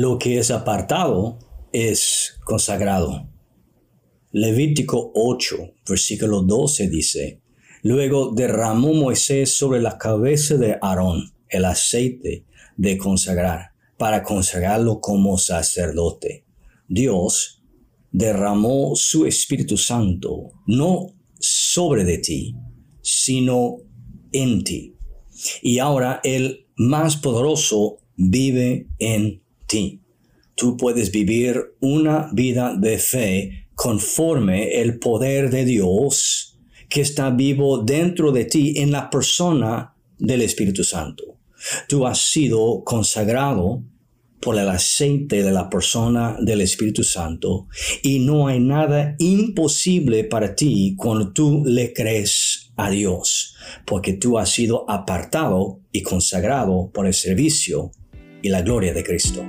Lo que es apartado es consagrado. Levítico 8, versículo 12 dice, Luego derramó Moisés sobre la cabeza de Aarón el aceite de consagrar, para consagrarlo como sacerdote. Dios derramó su Espíritu Santo, no sobre de ti, sino en ti. Y ahora el más poderoso vive en Tú puedes vivir una vida de fe conforme el poder de Dios que está vivo dentro de ti en la persona del Espíritu Santo. Tú has sido consagrado por el aceite de la persona del Espíritu Santo y no hay nada imposible para ti cuando tú le crees a Dios, porque tú has sido apartado y consagrado por el servicio y la gloria de Cristo.